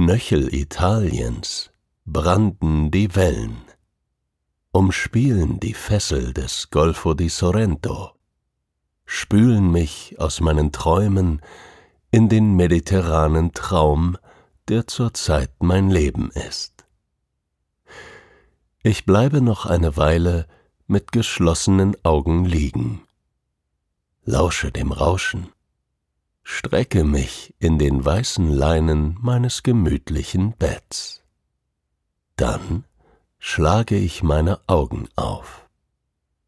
Knöchel Italiens brannten die Wellen, umspielen die Fessel des Golfo di Sorrento, spülen mich aus meinen Träumen in den mediterranen Traum, der zurzeit mein Leben ist. Ich bleibe noch eine Weile mit geschlossenen Augen liegen, lausche dem Rauschen, strecke mich in den weißen Leinen meines gemütlichen Betts. Dann schlage ich meine Augen auf,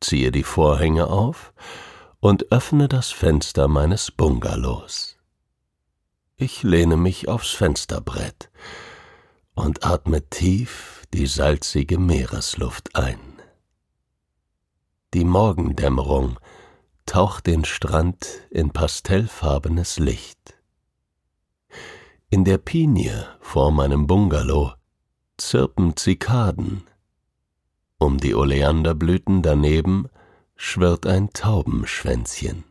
ziehe die Vorhänge auf und öffne das Fenster meines Bungalows. Ich lehne mich aufs Fensterbrett und atme tief die salzige Meeresluft ein. Die Morgendämmerung taucht den Strand in pastellfarbenes Licht. In der Pinie vor meinem Bungalow zirpen Zikaden. Um die Oleanderblüten daneben schwirrt ein Taubenschwänzchen.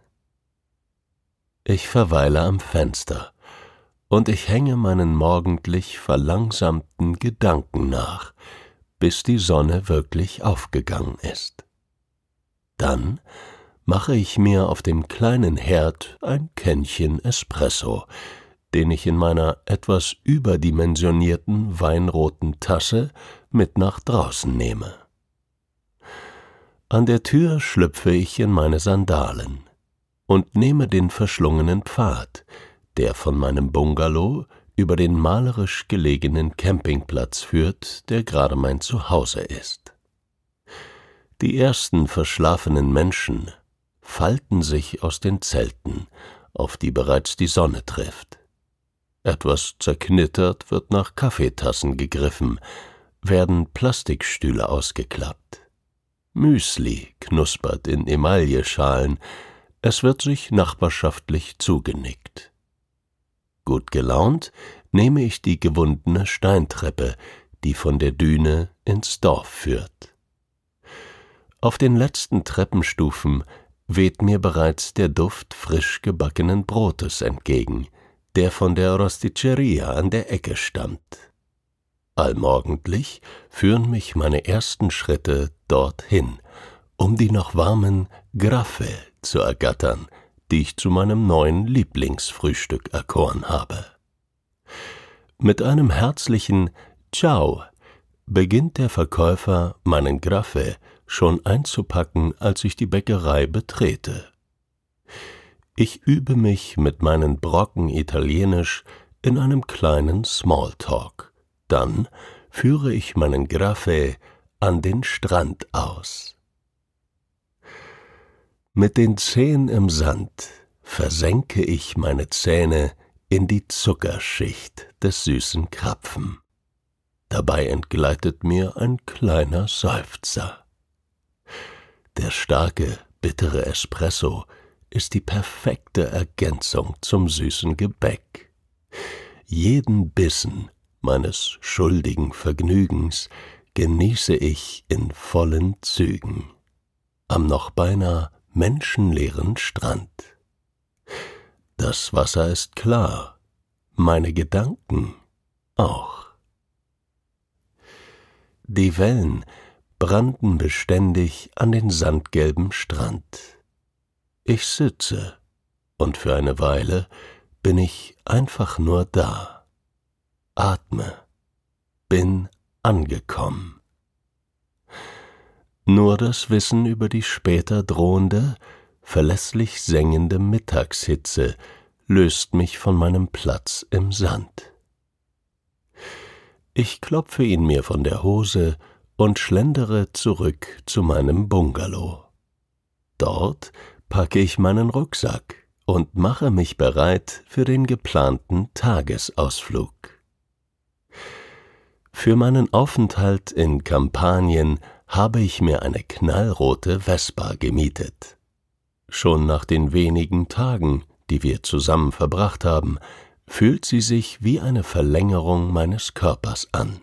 Ich verweile am Fenster und ich hänge meinen morgendlich verlangsamten Gedanken nach, bis die Sonne wirklich aufgegangen ist. Dann mache ich mir auf dem kleinen Herd ein Kännchen Espresso, den ich in meiner etwas überdimensionierten weinroten Tasse mit nach draußen nehme. An der Tür schlüpfe ich in meine Sandalen und nehme den verschlungenen Pfad, der von meinem Bungalow über den malerisch gelegenen Campingplatz führt, der gerade mein Zuhause ist. Die ersten verschlafenen Menschen falten sich aus den Zelten, auf die bereits die Sonne trifft. Etwas zerknittert wird nach Kaffeetassen gegriffen, werden Plastikstühle ausgeklappt. Müsli knuspert in Emailleschalen, es wird sich nachbarschaftlich zugenickt. Gut gelaunt nehme ich die gewundene Steintreppe, die von der Düne ins Dorf führt. Auf den letzten Treppenstufen weht mir bereits der Duft frisch gebackenen Brotes entgegen, der von der Rosticceria an der Ecke stammt. Allmorgendlich führen mich meine ersten Schritte dorthin, um die noch warmen Graffe zu ergattern, die ich zu meinem neuen Lieblingsfrühstück erkoren habe. Mit einem herzlichen Ciao beginnt der Verkäufer meinen Graffe schon einzupacken, als ich die Bäckerei betrete. Ich übe mich mit meinen Brocken Italienisch in einem kleinen Smalltalk. Dann führe ich meinen Graffe an den Strand aus. Mit den Zehen im Sand versenke ich meine Zähne in die Zuckerschicht des süßen Krapfen. Dabei entgleitet mir ein kleiner Seufzer. Der starke, bittere Espresso ist die perfekte Ergänzung zum süßen Gebäck. Jeden Bissen meines schuldigen Vergnügens genieße ich in vollen Zügen am noch beinahe menschenleeren Strand. Das Wasser ist klar, meine Gedanken auch. Die Wellen brannten beständig an den sandgelben Strand. Ich sitze, und für eine Weile bin ich einfach nur da, atme, bin angekommen. Nur das Wissen über die später drohende, verlässlich sengende Mittagshitze löst mich von meinem Platz im Sand. Ich klopfe ihn mir von der Hose und schlendere zurück zu meinem Bungalow. Dort packe ich meinen Rucksack und mache mich bereit für den geplanten Tagesausflug. Für meinen Aufenthalt in Kampanien habe ich mir eine knallrote Vespa gemietet. Schon nach den wenigen Tagen, die wir zusammen verbracht haben, fühlt sie sich wie eine Verlängerung meines Körpers an.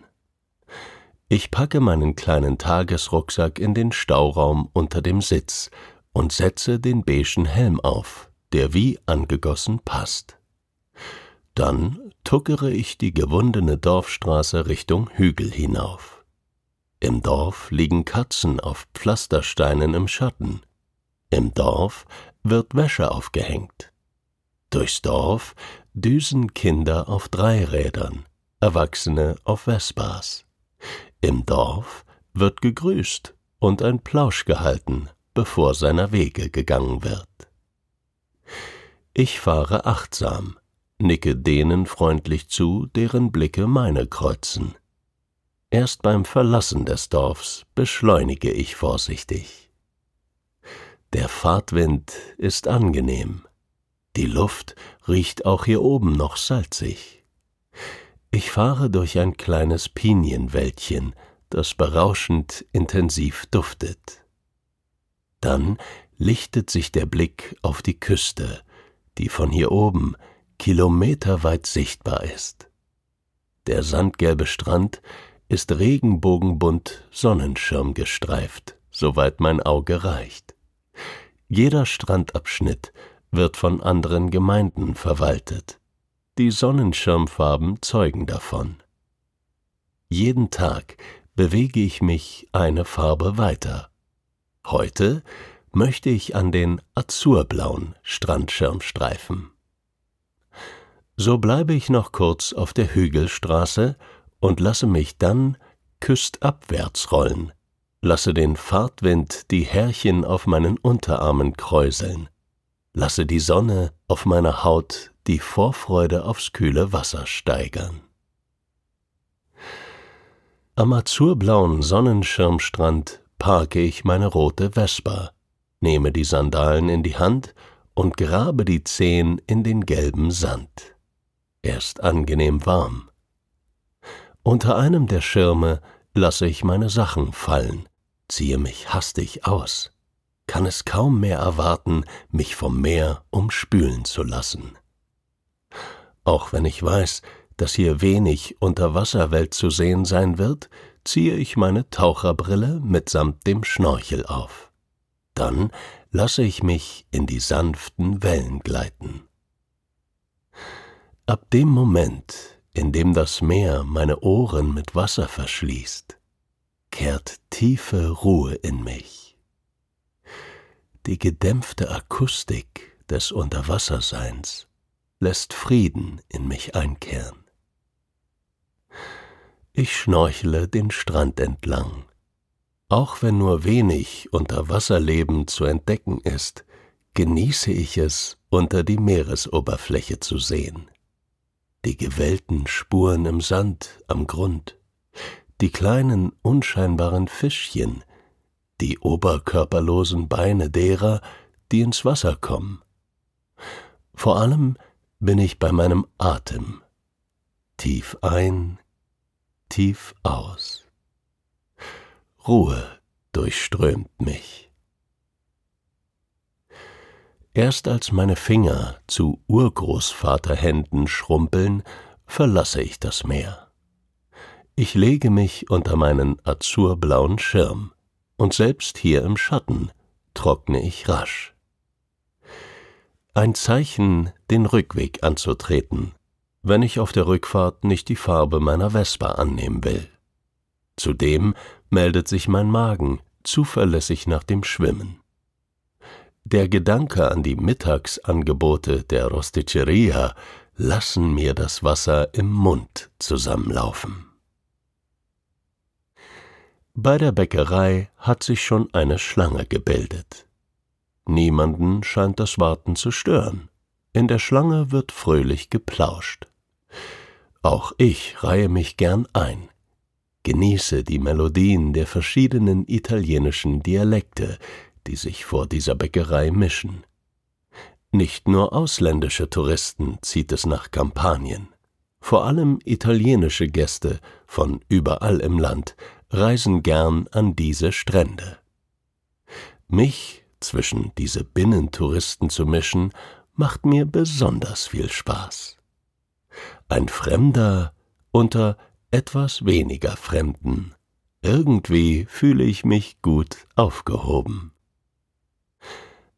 Ich packe meinen kleinen Tagesrucksack in den Stauraum unter dem Sitz und setze den beigen Helm auf, der wie angegossen passt. Dann tuckere ich die gewundene Dorfstraße Richtung Hügel hinauf. Im Dorf liegen Katzen auf Pflastersteinen im Schatten. Im Dorf wird Wäsche aufgehängt. Durchs Dorf düsen Kinder auf Dreirädern, Erwachsene auf Vespas. Im Dorf wird gegrüßt und ein Plausch gehalten, bevor seiner Wege gegangen wird. Ich fahre achtsam, nicke denen freundlich zu, deren Blicke meine kreuzen. Erst beim Verlassen des Dorfs beschleunige ich vorsichtig. Der Fahrtwind ist angenehm. Die Luft riecht auch hier oben noch salzig. Ich fahre durch ein kleines Pinienwäldchen, das berauschend intensiv duftet. Dann lichtet sich der Blick auf die Küste, die von hier oben kilometerweit sichtbar ist. Der sandgelbe Strand ist regenbogenbunt Sonnenschirm gestreift, soweit mein Auge reicht. Jeder Strandabschnitt wird von anderen Gemeinden verwaltet. Die Sonnenschirmfarben zeugen davon. Jeden Tag bewege ich mich eine Farbe weiter. Heute möchte ich an den azurblauen Strandschirm streifen. So bleibe ich noch kurz auf der Hügelstraße und lasse mich dann küstabwärts rollen, lasse den Fahrtwind die Härchen auf meinen Unterarmen kräuseln, lasse die Sonne auf meiner Haut die Vorfreude aufs kühle Wasser steigern. Am azurblauen Sonnenschirmstrand parke ich meine rote Vespa, nehme die Sandalen in die Hand und grabe die Zehen in den gelben Sand. Er ist angenehm warm. Unter einem der Schirme lasse ich meine Sachen fallen, ziehe mich hastig aus, kann es kaum mehr erwarten, mich vom Meer umspülen zu lassen. Auch wenn ich weiß, dass hier wenig Unterwasserwelt zu sehen sein wird, ziehe ich meine Taucherbrille mitsamt dem Schnorchel auf. Dann lasse ich mich in die sanften Wellen gleiten. Ab dem Moment, in dem das Meer meine Ohren mit Wasser verschließt, kehrt tiefe Ruhe in mich. Die gedämpfte Akustik des Unterwasserseins lässt Frieden in mich einkehren. Ich schnorchle den Strand entlang, auch wenn nur wenig unter Wasserleben zu entdecken ist, genieße ich es, unter die Meeresoberfläche zu sehen. Die gewellten Spuren im Sand am Grund, die kleinen unscheinbaren Fischchen, die oberkörperlosen Beine derer, die ins Wasser kommen. Vor allem bin ich bei meinem Atem. Tief ein, tief aus. Ruhe durchströmt mich. Erst als meine Finger zu Urgroßvaterhänden schrumpeln, verlasse ich das Meer. Ich lege mich unter meinen azurblauen Schirm, und selbst hier im Schatten trockne ich rasch. Ein Zeichen, den Rückweg anzutreten, wenn ich auf der Rückfahrt nicht die Farbe meiner Vespa annehmen will. Zudem meldet sich mein Magen zuverlässig nach dem Schwimmen. Der Gedanke an die Mittagsangebote der Rosticceria lassen mir das Wasser im Mund zusammenlaufen. Bei der Bäckerei hat sich schon eine Schlange gebildet. Niemanden scheint das Warten zu stören. In der Schlange wird fröhlich geplauscht. Auch ich reihe mich gern ein, genieße die Melodien der verschiedenen italienischen Dialekte, die sich vor dieser Bäckerei mischen. Nicht nur ausländische Touristen zieht es nach Kampanien. Vor allem italienische Gäste von überall im Land reisen gern an diese Strände. Mich zwischen diese Binnentouristen zu mischen, macht mir besonders viel Spaß. Ein Fremder unter etwas weniger Fremden. Irgendwie fühle ich mich gut aufgehoben.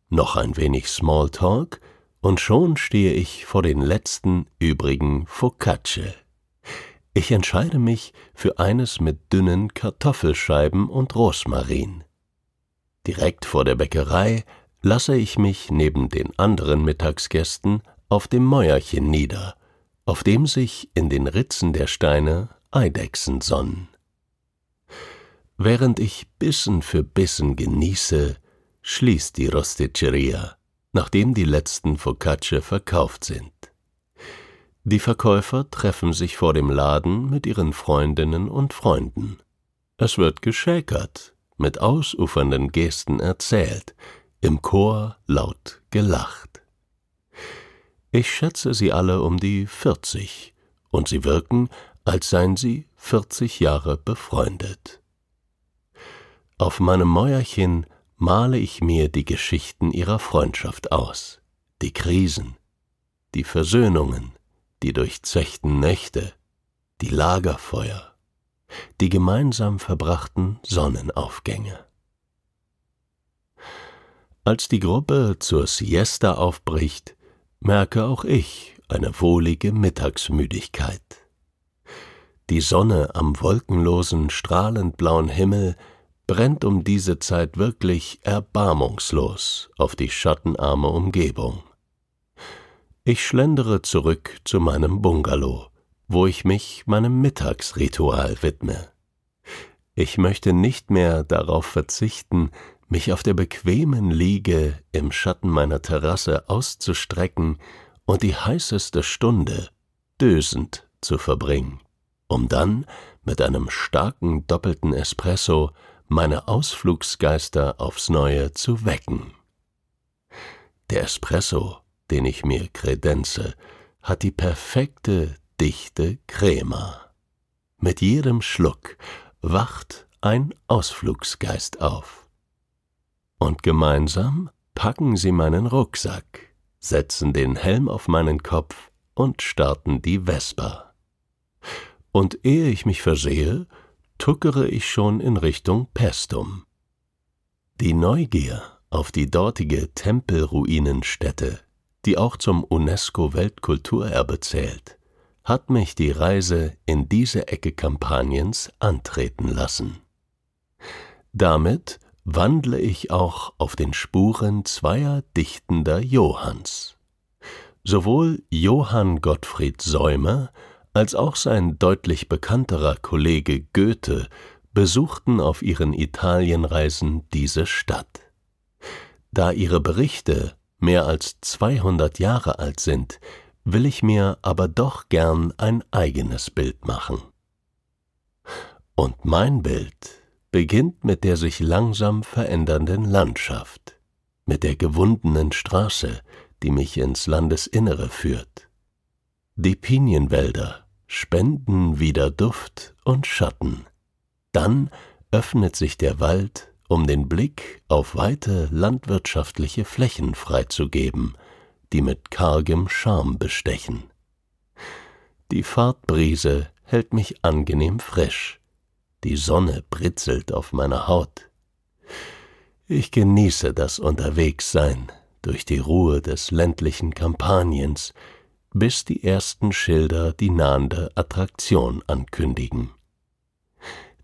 Noch ein wenig Smalltalk und schon stehe ich vor den letzten übrigen Focacce. Ich entscheide mich für eines mit dünnen Kartoffelscheiben und Rosmarin. Direkt vor der Bäckerei lasse ich mich neben den anderen Mittagsgästen auf dem Mäuerchen nieder, auf dem sich in den Ritzen der Steine Eidechsen sonnen. Während ich Bissen für Bissen genieße, schließt die Rosticceria, nachdem die letzten Focacce verkauft sind. Die Verkäufer treffen sich vor dem Laden mit ihren Freundinnen und Freunden. Es wird geschäkert, mit ausufernden Gesten erzählt, im Chor laut gelacht. Ich schätze sie alle um die vierzig, und sie wirken, als seien sie vierzig Jahre befreundet. Auf meinem Mäuerchen male ich mir die Geschichten ihrer Freundschaft aus, die Krisen, die Versöhnungen, die durchzechten Nächte, die Lagerfeuer, die gemeinsam verbrachten Sonnenaufgänge. Als die Gruppe zur Siesta aufbricht, merke auch ich eine wohlige Mittagsmüdigkeit. Die Sonne am wolkenlosen, strahlend blauen Himmel brennt um diese Zeit wirklich erbarmungslos auf die schattenarme Umgebung. Ich schlendere zurück zu meinem Bungalow, wo ich mich meinem Mittagsritual widme. Ich möchte nicht mehr darauf verzichten, mich auf der bequemen Liege im Schatten meiner Terrasse auszustrecken und die heißeste Stunde dösend zu verbringen, um dann mit einem starken doppelten Espresso meine Ausflugsgeister aufs neue zu wecken. Der Espresso, den ich mir kredenze, hat die perfekte dichte Crema. Mit jedem Schluck wacht ein Ausflugsgeist auf. Und gemeinsam packen sie meinen Rucksack, setzen den Helm auf meinen Kopf und starten die Vespa. Und ehe ich mich versehe, tuckere ich schon in Richtung Pestum. Die Neugier auf die dortige Tempelruinenstätte, die auch zum UNESCO-Weltkulturerbe zählt, hat mich die Reise in diese Ecke Kampaniens antreten lassen. Damit wandle ich auch auf den Spuren zweier dichtender Johanns. Sowohl Johann Gottfried Säumer als auch sein deutlich bekannterer Kollege Goethe besuchten auf ihren Italienreisen diese Stadt. Da ihre Berichte mehr als 200 Jahre alt sind, will ich mir aber doch gern ein eigenes Bild machen. Und mein Bild beginnt mit der sich langsam verändernden Landschaft, mit der gewundenen Straße, die mich ins Landesinnere führt. Die Pinienwälder spenden wieder Duft und Schatten. Dann öffnet sich der Wald, um den Blick auf weite landwirtschaftliche Flächen freizugeben, die mit kargem Charme bestechen. Die Fahrtbrise hält mich angenehm frisch. Die Sonne britzelt auf meiner Haut. Ich genieße das Unterwegssein durch die Ruhe des ländlichen Kampaniens, bis die ersten Schilder die nahende Attraktion ankündigen.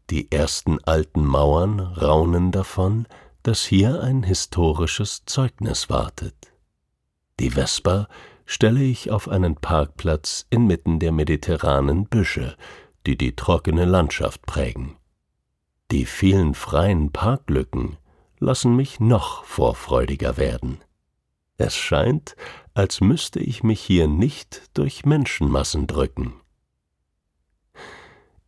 Die ersten alten Mauern raunen davon, dass hier ein historisches Zeugnis wartet. Die Vespa stelle ich auf einen Parkplatz inmitten der mediterranen Büsche, die die trockene Landschaft prägen. Die vielen freien Parklücken lassen mich noch vorfreudiger werden. Es scheint, als müsste ich mich hier nicht durch Menschenmassen drücken.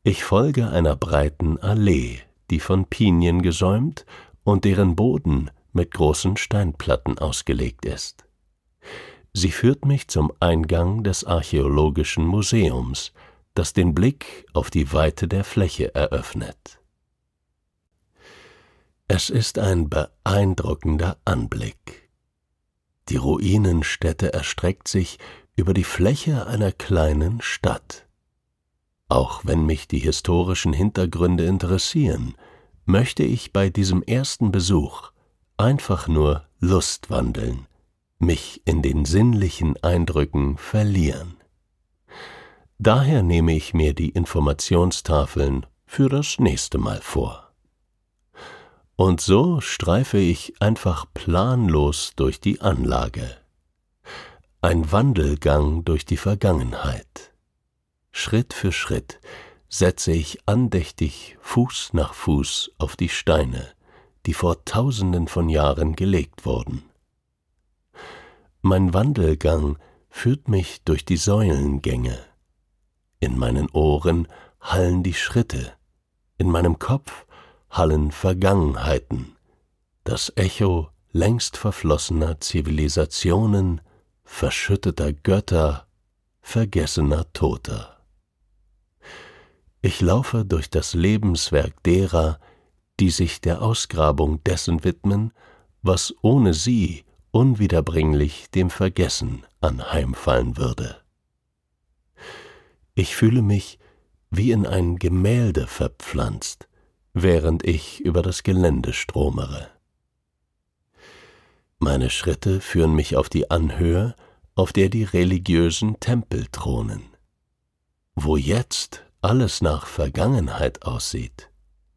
Ich folge einer breiten Allee, die von Pinien gesäumt und deren Boden mit großen Steinplatten ausgelegt ist. Sie führt mich zum Eingang des Archäologischen Museums, das den Blick auf die Weite der Fläche eröffnet. Es ist ein beeindruckender Anblick. Die Ruinenstätte erstreckt sich über die Fläche einer kleinen Stadt. Auch wenn mich die historischen Hintergründe interessieren, möchte ich bei diesem ersten Besuch einfach nur Lust wandeln, mich in den sinnlichen Eindrücken verlieren. Daher nehme ich mir die Informationstafeln für das nächste Mal vor. Und so streife ich einfach planlos durch die Anlage. Ein Wandelgang durch die Vergangenheit. Schritt für Schritt setze ich andächtig Fuß nach Fuß auf die Steine, die vor tausenden von Jahren gelegt wurden. Mein Wandelgang führt mich durch die Säulengänge. In meinen Ohren hallen die Schritte, in meinem Kopf hallen Vergangenheiten, das Echo längst verflossener Zivilisationen, verschütteter Götter, vergessener Toter. Ich laufe durch das Lebenswerk derer, die sich der Ausgrabung dessen widmen, was ohne sie unwiederbringlich dem Vergessen anheimfallen würde. Ich fühle mich wie in ein Gemälde verpflanzt, während ich über das Gelände stromere. Meine Schritte führen mich auf die Anhöhe, auf der die religiösen Tempel thronen. Wo jetzt alles nach Vergangenheit aussieht,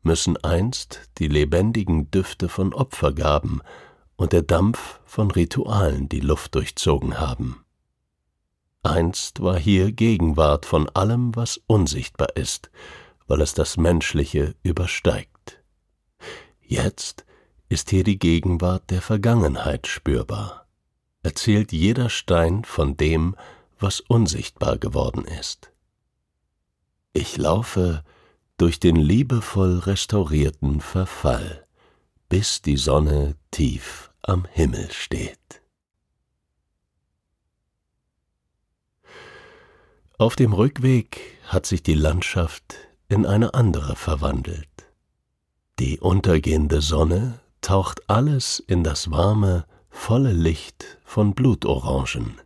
müssen einst die lebendigen Düfte von Opfergaben und der Dampf von Ritualen die Luft durchzogen haben. Einst war hier Gegenwart von allem, was unsichtbar ist, weil es das Menschliche übersteigt. Jetzt ist hier die Gegenwart der Vergangenheit spürbar. Erzählt jeder Stein von dem, was unsichtbar geworden ist. Ich laufe durch den liebevoll restaurierten Verfall, bis die Sonne tief am Himmel steht. Auf dem Rückweg hat sich die Landschaft in eine andere verwandelt. Die untergehende Sonne taucht alles in das warme, volle Licht von Blutorangen.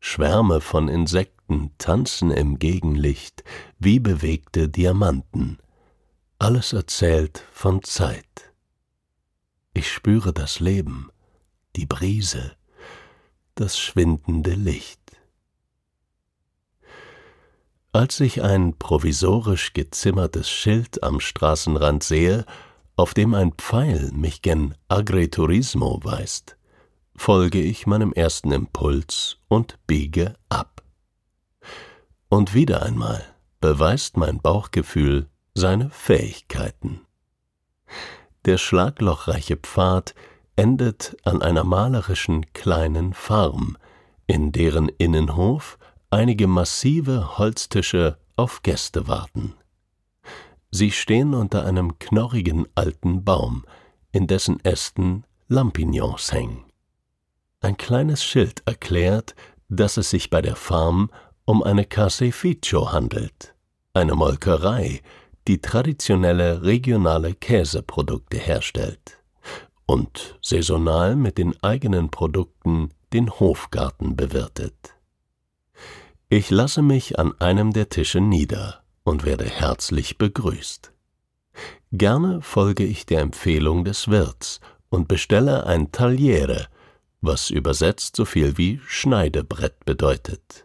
Schwärme von Insekten tanzen im Gegenlicht wie bewegte Diamanten. Alles erzählt von Zeit. Ich spüre das Leben, die Brise, das schwindende Licht. Als ich ein provisorisch gezimmertes Schild am Straßenrand sehe, auf dem ein Pfeil mich gen Agriturismo weist, folge ich meinem ersten Impuls und biege ab. Und wieder einmal beweist mein Bauchgefühl seine Fähigkeiten. Der schlaglochreiche Pfad endet an einer malerischen kleinen Farm, in deren Innenhof einige massive Holztische auf Gäste warten. Sie stehen unter einem knorrigen alten Baum, in dessen Ästen Lampignons hängen. Ein kleines Schild erklärt, dass es sich bei der Farm um eine Caseificio handelt, eine Molkerei, die traditionelle regionale Käseprodukte herstellt und saisonal mit den eigenen Produkten den Hofgarten bewirtet. Ich lasse mich an einem der Tische nieder und werde herzlich begrüßt. Gerne folge ich der Empfehlung des Wirts und bestelle ein Tagliere, was übersetzt so viel wie Schneidebrett bedeutet.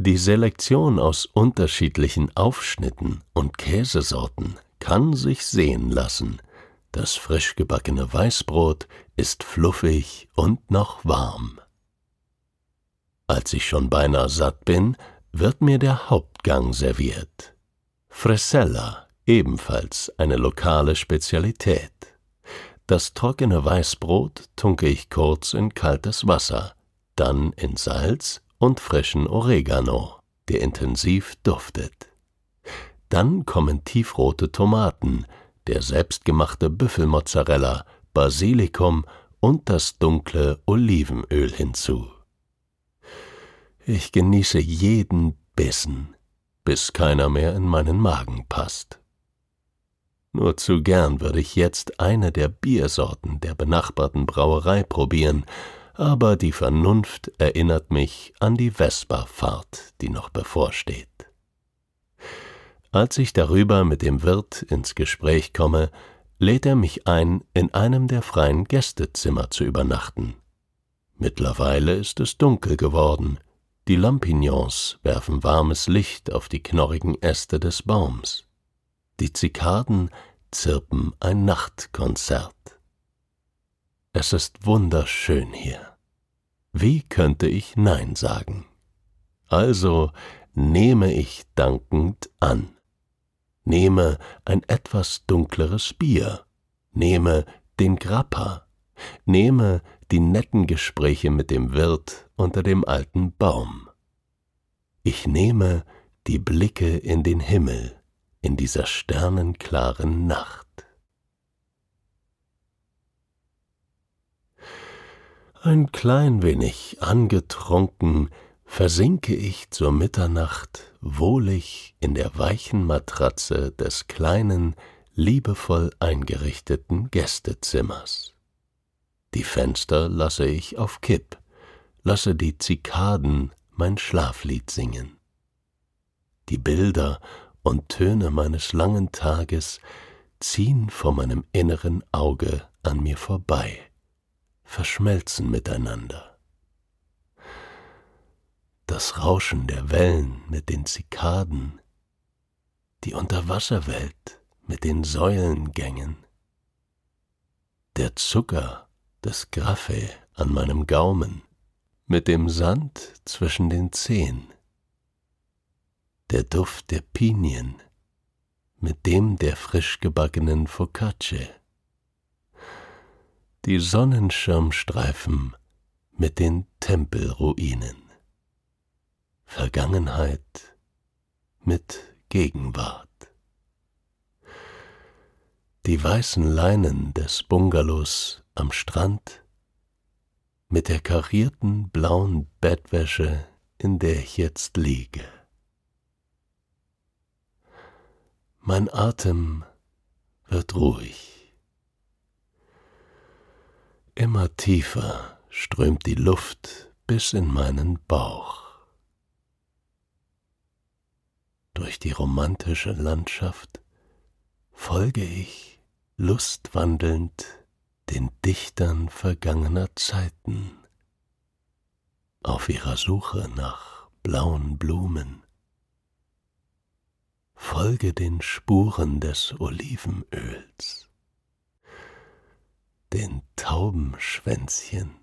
Die Selektion aus unterschiedlichen Aufschnitten und Käsesorten kann sich sehen lassen. Das frisch gebackene Weißbrot ist fluffig und noch warm. Als ich schon beinahe satt bin, wird mir der Hauptgang serviert. Fresella, ebenfalls eine lokale Spezialität. Das trockene Weißbrot tunke ich kurz in kaltes Wasser, dann in Salz und frischen Oregano, der intensiv duftet. Dann kommen tiefrote Tomaten, der selbstgemachte Büffelmozzarella, Basilikum und das dunkle Olivenöl hinzu. Ich genieße jeden Bissen, bis keiner mehr in meinen Magen passt. Nur zu gern würde ich jetzt eine der Biersorten der benachbarten Brauerei probieren, aber die Vernunft erinnert mich an die Vesperfahrt, die noch bevorsteht. Als ich darüber mit dem Wirt ins Gespräch komme, lädt er mich ein, in einem der freien Gästezimmer zu übernachten. Mittlerweile ist es dunkel geworden, die Lampignons werfen warmes Licht auf die knorrigen Äste des Baums. Die Zikaden zirpen ein Nachtkonzert. Es ist wunderschön hier. Wie könnte ich Nein sagen? Also nehme ich dankend an. Nehme ein etwas dunkleres Bier. Nehme den Grappa. Nehme die netten Gespräche mit dem Wirt unter dem alten Baum. Ich nehme die Blicke in den Himmel in dieser sternenklaren Nacht. Ein klein wenig angetrunken versinke ich zur Mitternacht wohlig in der weichen Matratze des kleinen, liebevoll eingerichteten Gästezimmers. Die Fenster lasse ich auf Kipp, lasse die Zikaden mein Schlaflied singen. Die Bilder und Töne meines langen Tages ziehen vor meinem inneren Auge an mir vorbei, verschmelzen miteinander. Das Rauschen der Wellen mit den Zikaden, die Unterwasserwelt mit den Säulengängen, der Zucker das Graffe an meinem Gaumen, mit dem Sand zwischen den Zehen, der Duft der Pinien, mit dem der frisch gebackenen Focacce, die Sonnenschirmstreifen mit den Tempelruinen, Vergangenheit mit Gegenwart die weißen Leinen des Bungalows am Strand mit der karierten blauen Bettwäsche, in der ich jetzt liege. Mein Atem wird ruhig. Immer tiefer strömt die Luft bis in meinen Bauch. Durch die romantische Landschaft folge ich lustwandelnd den Dichtern vergangener Zeiten auf ihrer Suche nach blauen Blumen. Folge den Spuren des Olivenöls, den Taubenschwänzchen,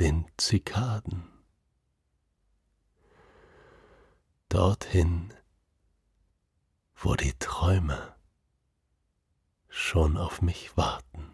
den Zikaden. Dorthin, wo die Träume schon auf mich warten.